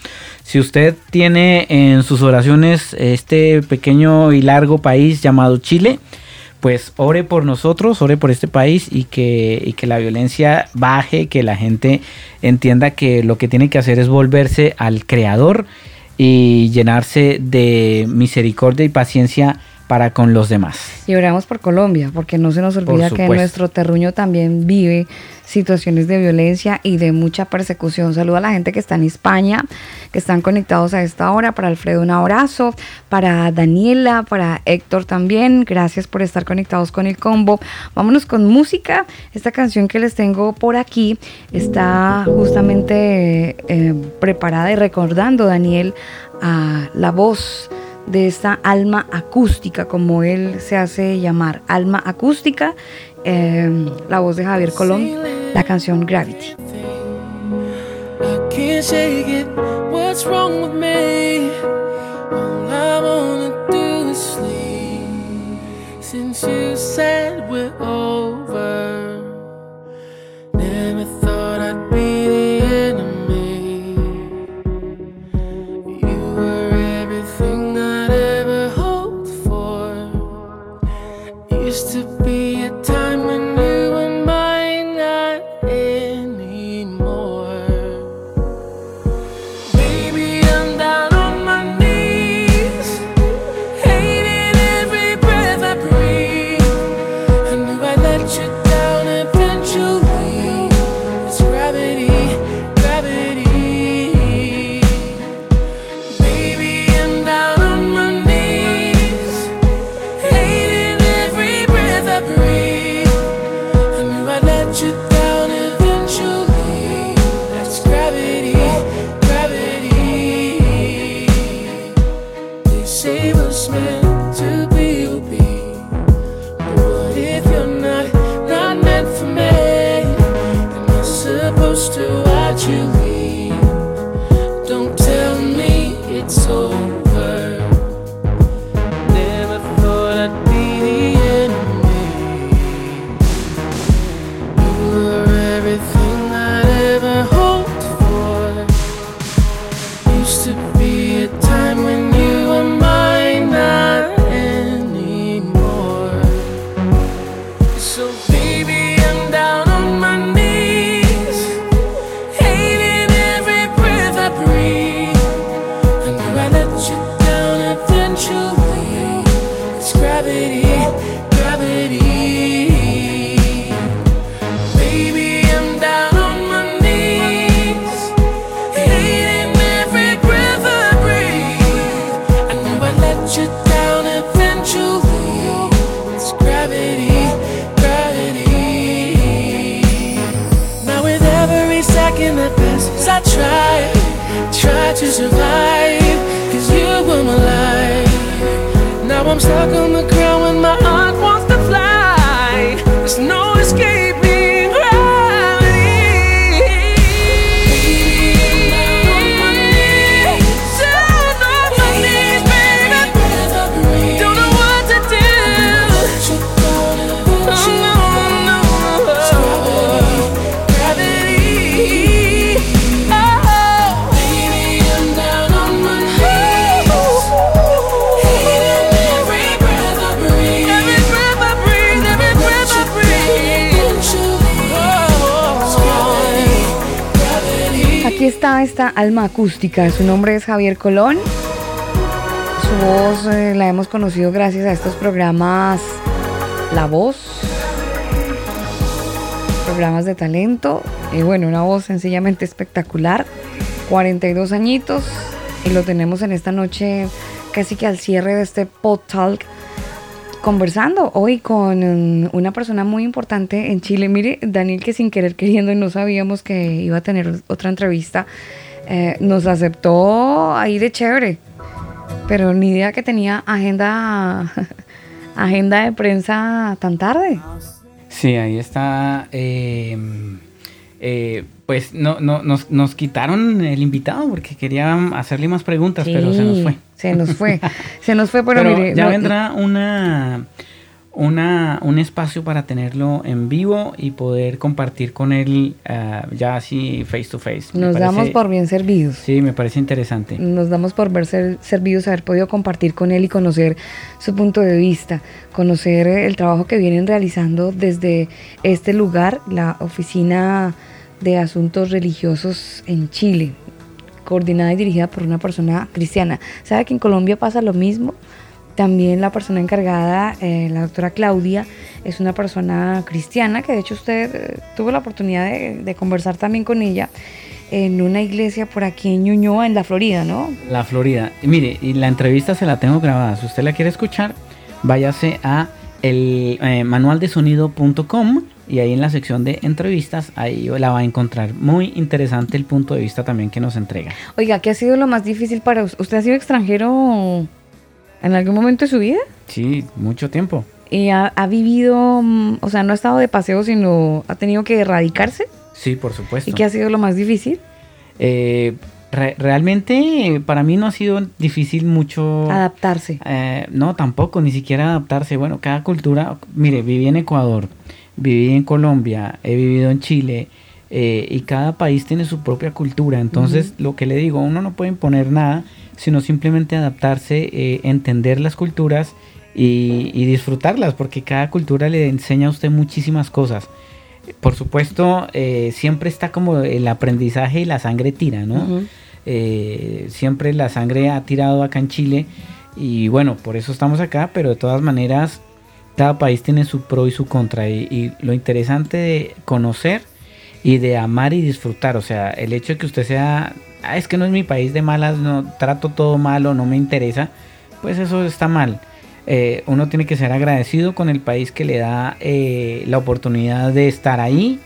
si usted tiene en sus oraciones este pequeño y largo país llamado Chile, pues ore por nosotros, ore por este país y que, que la violencia baje, que la gente entienda que lo que tiene que hacer es volverse al Creador y llenarse de misericordia y paciencia para con los demás. Y oramos por Colombia, porque no se nos olvida que nuestro terruño también vive situaciones de violencia y de mucha persecución. Saludo a la gente que está en España, que están conectados a esta hora. Para Alfredo un abrazo, para Daniela, para Héctor también. Gracias por estar conectados con el combo. Vámonos con música. Esta canción que les tengo por aquí está justamente eh, preparada y recordando, Daniel, a la voz de esta alma acústica, como él se hace llamar, alma acústica, eh, la voz de Javier Colón, la canción Gravity. I'm stuck on the esta alma acústica. Su nombre es Javier Colón. Su voz eh, la hemos conocido gracias a estos programas La Voz, programas de talento. Y bueno, una voz sencillamente espectacular. 42 añitos. Y lo tenemos en esta noche casi que al cierre de este Pod Talk conversando hoy con una persona muy importante en Chile. Mire, Daniel, que sin querer queriendo y no sabíamos que iba a tener otra entrevista, eh, nos aceptó ahí de chévere, pero ni idea que tenía agenda, agenda de prensa tan tarde. Sí, ahí está. Eh, eh, pues no, no nos, nos, quitaron el invitado porque querían hacerle más preguntas, pero se nos fue. Se nos fue, se nos fue, pero, mire, ya vendrá una, una, un espacio para tenerlo en vivo y poder compartir con él uh, ya así face to face. Nos damos por bien servidos. Sí, me parece interesante. Nos damos por ver ser, servidos, haber podido compartir con él y conocer su punto de vista, conocer el trabajo que vienen realizando desde este lugar, la oficina de Asuntos Religiosos en Chile, coordinada y dirigida por una persona cristiana. ¿Sabe que en Colombia pasa lo mismo? También la persona encargada, eh, la doctora Claudia, es una persona cristiana, que de hecho usted eh, tuvo la oportunidad de, conversar también con ella en una iglesia por aquí en Ñuñoa, en la Florida, ¿no? La Florida. Mire, y la entrevista se la tengo grabada. Si usted la quiere escuchar, váyase a el eh, manualdesonido.com y ahí en la sección de entrevistas, ahí la va a encontrar. Muy interesante el punto de vista también que nos entrega. Oiga, ¿qué ha sido lo más difícil para usted? ¿Usted ha sido extranjero en algún momento de su vida? Sí, mucho tiempo. ¿Y ha, vivido, mm, o sea, no ha estado de paseo, sino ha tenido que erradicarse? Sí, por supuesto. ¿Y qué ha sido lo más difícil? Eh, realmente para mí no ha sido difícil mucho adaptarse. Eh, no, tampoco, ni siquiera adaptarse. Bueno, cada cultura, mire, viví en Ecuador, viví en Colombia, he vivido en Chile eh, y cada país tiene su propia cultura. Entonces, lo que le digo, uno no puede imponer nada, sino simplemente adaptarse, eh, entender las culturas y, disfrutarlas, porque cada cultura le enseña a usted muchísimas cosas. Por supuesto, eh, siempre está como el aprendizaje y la sangre tira, ¿no? siempre la sangre ha tirado acá en Chile y bueno, por eso estamos acá, pero de todas maneras cada país tiene su pro y su contra. Y, lo interesante de conocer y de amar y disfrutar, o sea, el hecho de que usted sea, ah, es que no es mi país de malas, no trato todo malo, no me interesa, pues eso está mal. Eh, uno tiene que ser agradecido con el país que le da eh, la oportunidad de estar ahí,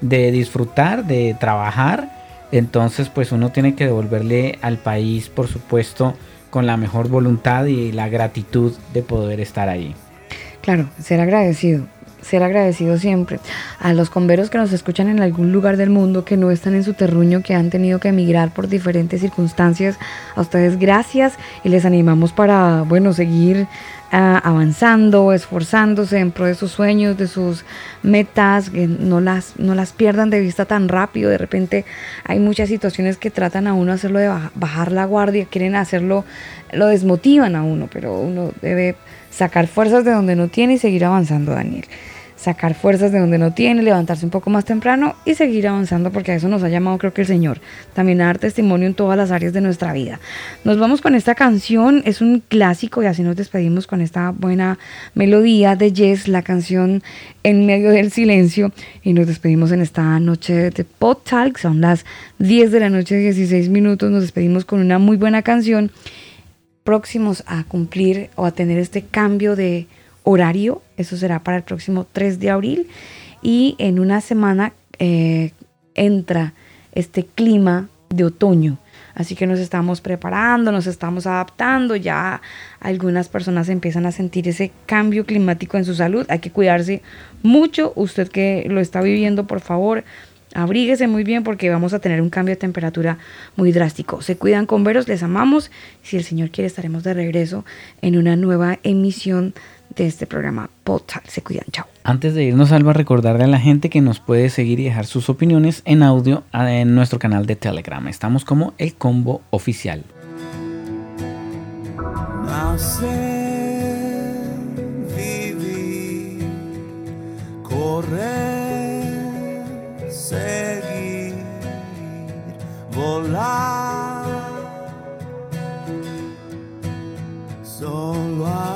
de disfrutar, de trabajar. Entonces, pues uno tiene que devolverle al país, por supuesto, con la mejor voluntad y la gratitud de poder estar ahí. Claro, ser agradecido, ser agradecido siempre. A los converos que nos escuchan en algún lugar del mundo, que no están en su terruño, que han tenido que emigrar por diferentes circunstancias, a ustedes gracias y les animamos para, bueno, seguir ah, avanzando, esforzándose en pro de sus sueños, de sus metas, que no las, no las pierdan de vista tan rápido. De repente hay muchas situaciones que tratan a uno hacerlo de bajar la guardia, quieren hacerlo, lo desmotivan a uno, pero uno debe sacar fuerzas de donde no tiene y seguir avanzando, Daniel. Sacar fuerzas de donde no tiene, levantarse un poco más temprano y seguir avanzando porque a eso nos ha llamado creo que el Señor. También a dar testimonio en todas las áreas de nuestra vida. Nos vamos con esta canción, es un clásico y así nos despedimos con esta buena melodía de Yes, la canción En medio del silencio. Y nos despedimos en esta noche de Pod Talk, son las 10 de la noche, 16 minutos. Nos despedimos con una muy buena canción próximos a cumplir o a tener este cambio de horario. Eso será para el próximo 3 de abril. Y en una semana eh, entra este clima de otoño. Así que nos estamos preparando, nos estamos adaptando. Ya algunas personas empiezan a sentir ese cambio climático en su salud. Hay que cuidarse mucho. Usted que lo está viviendo, por favor, Abríguese muy bien porque vamos a tener un cambio de temperatura muy drástico. Se cuidan con veros, les amamos. Si el Señor quiere, estaremos de regreso en una nueva emisión de este programa Potal. Se cuidan, chao. Antes de irnos, Alba, recordarle a la gente que nos puede seguir y dejar sus opiniones en audio en nuestro canal de Telegram. Estamos como El Combo Oficial. correr volar. Solo